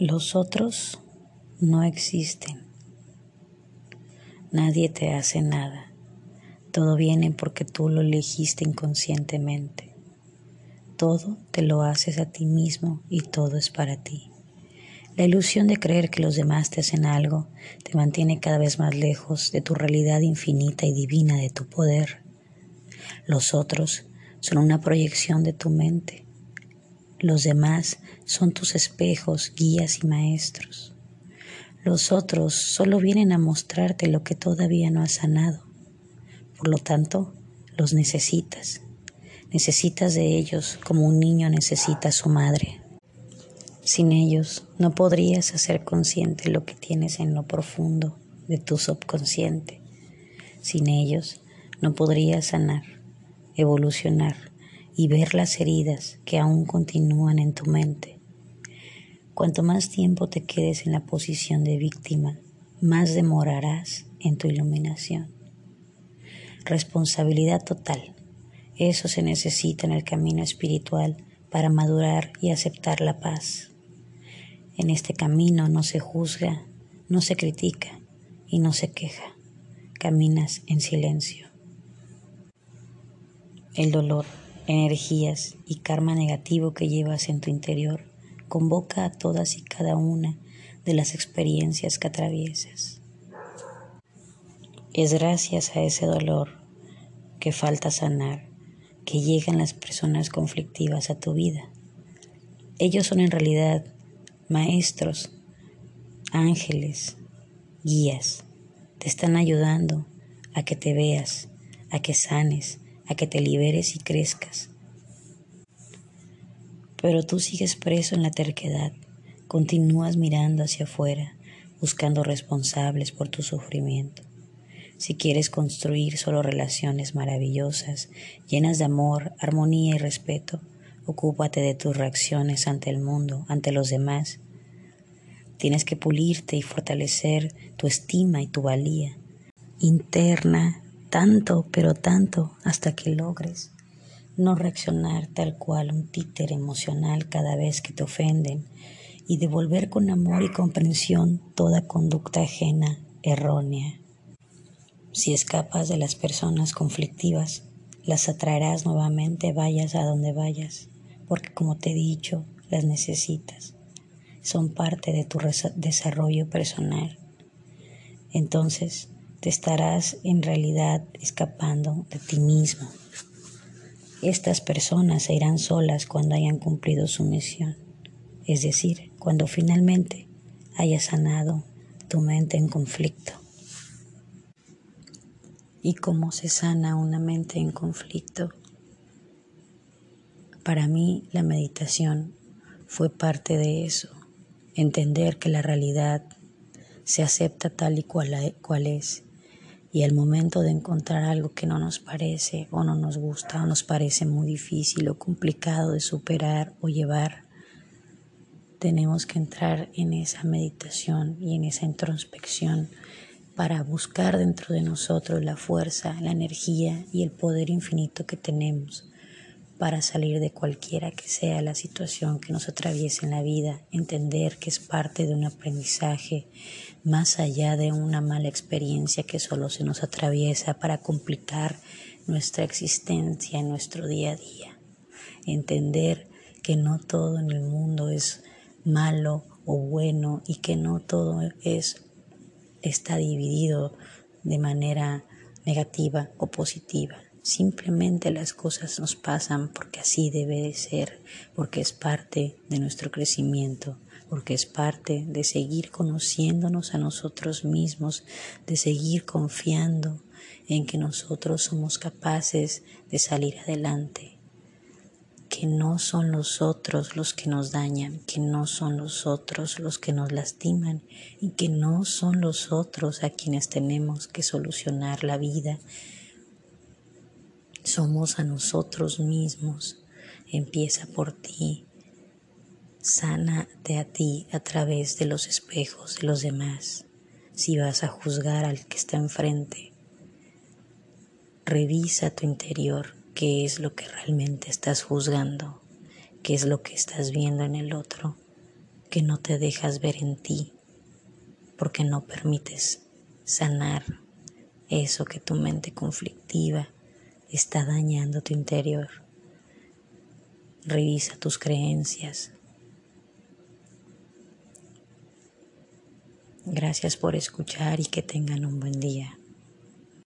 Los otros no existen. Nadie te hace nada. Todo viene porque tú lo elegiste inconscientemente. Todo te lo haces a ti mismo y todo es para ti. La ilusión de creer que los demás te hacen algo te mantiene cada vez más lejos de tu realidad infinita y divina de tu poder. Los otros son una proyección de tu mente. Los demás son tus espejos, guías y maestros. Los otros solo vienen a mostrarte lo que todavía no has sanado. Por lo tanto, los necesitas. Necesitas de ellos como un niño necesita a su madre. Sin ellos no podrías hacer consciente lo que tienes en lo profundo de tu subconsciente. Sin ellos no podrías sanar, evolucionar y ver las heridas que aún continúan en tu mente. Cuanto más tiempo te quedes en la posición de víctima, más demorarás en tu iluminación. Responsabilidad total. Eso se necesita en el camino espiritual para madurar y aceptar la paz. En este camino no se juzga, no se critica y no se queja. Caminas en silencio. El dolor energías y karma negativo que llevas en tu interior convoca a todas y cada una de las experiencias que atraviesas. Es gracias a ese dolor que falta sanar que llegan las personas conflictivas a tu vida. Ellos son en realidad maestros, ángeles, guías. Te están ayudando a que te veas, a que sanes, a que te liberes y crezcas. Pero tú sigues preso en la terquedad, continúas mirando hacia afuera, buscando responsables por tu sufrimiento. Si quieres construir solo relaciones maravillosas, llenas de amor, armonía y respeto, ocúpate de tus reacciones ante el mundo, ante los demás. Tienes que pulirte y fortalecer tu estima y tu valía interna, tanto, pero tanto, hasta que logres no reaccionar tal cual un títer emocional cada vez que te ofenden y devolver con amor y comprensión toda conducta ajena, errónea. Si escapas de las personas conflictivas, las atraerás nuevamente vayas a donde vayas, porque como te he dicho, las necesitas. Son parte de tu desarrollo personal. Entonces, te estarás en realidad escapando de ti mismo. Estas personas se irán solas cuando hayan cumplido su misión, es decir, cuando finalmente hayas sanado tu mente en conflicto. ¿Y cómo se sana una mente en conflicto? Para mí la meditación fue parte de eso, entender que la realidad se acepta tal y cual, cual es y al momento de encontrar algo que no nos parece o no nos gusta o nos parece muy difícil o complicado de superar o llevar, tenemos que entrar en esa meditación y en esa introspección para buscar dentro de nosotros la fuerza, la energía y el poder infinito que tenemos para salir de cualquiera que sea la situación que nos atraviese en la vida, entender que es parte de un aprendizaje más allá de una mala experiencia que solo se nos atraviesa para complicar nuestra existencia en nuestro día a día. Entender que no todo en el mundo es malo o bueno y que no todo es está dividido de manera negativa o positiva Simplemente las cosas nos pasan porque así debe de ser, porque es parte de nuestro crecimiento, porque es parte de seguir conociéndonos a nosotros mismos, de seguir confiando en que nosotros somos capaces de salir adelante, que no son los otros los que nos dañan, que no son los otros los que nos lastiman y que no son los otros a quienes tenemos que solucionar la vida somos a nosotros mismos. Empieza por ti. Sánate a ti a través de los espejos de los demás. Si vas a juzgar al que está enfrente, revisa tu interior, qué es lo que realmente estás juzgando, qué es lo que estás viendo en el otro. que no te dejas ver en ti, porque no permites sanar eso que tu mente conflictiva está dañando tu interior. Revisa tus creencias. Gracias por escuchar y que tengan un buen día.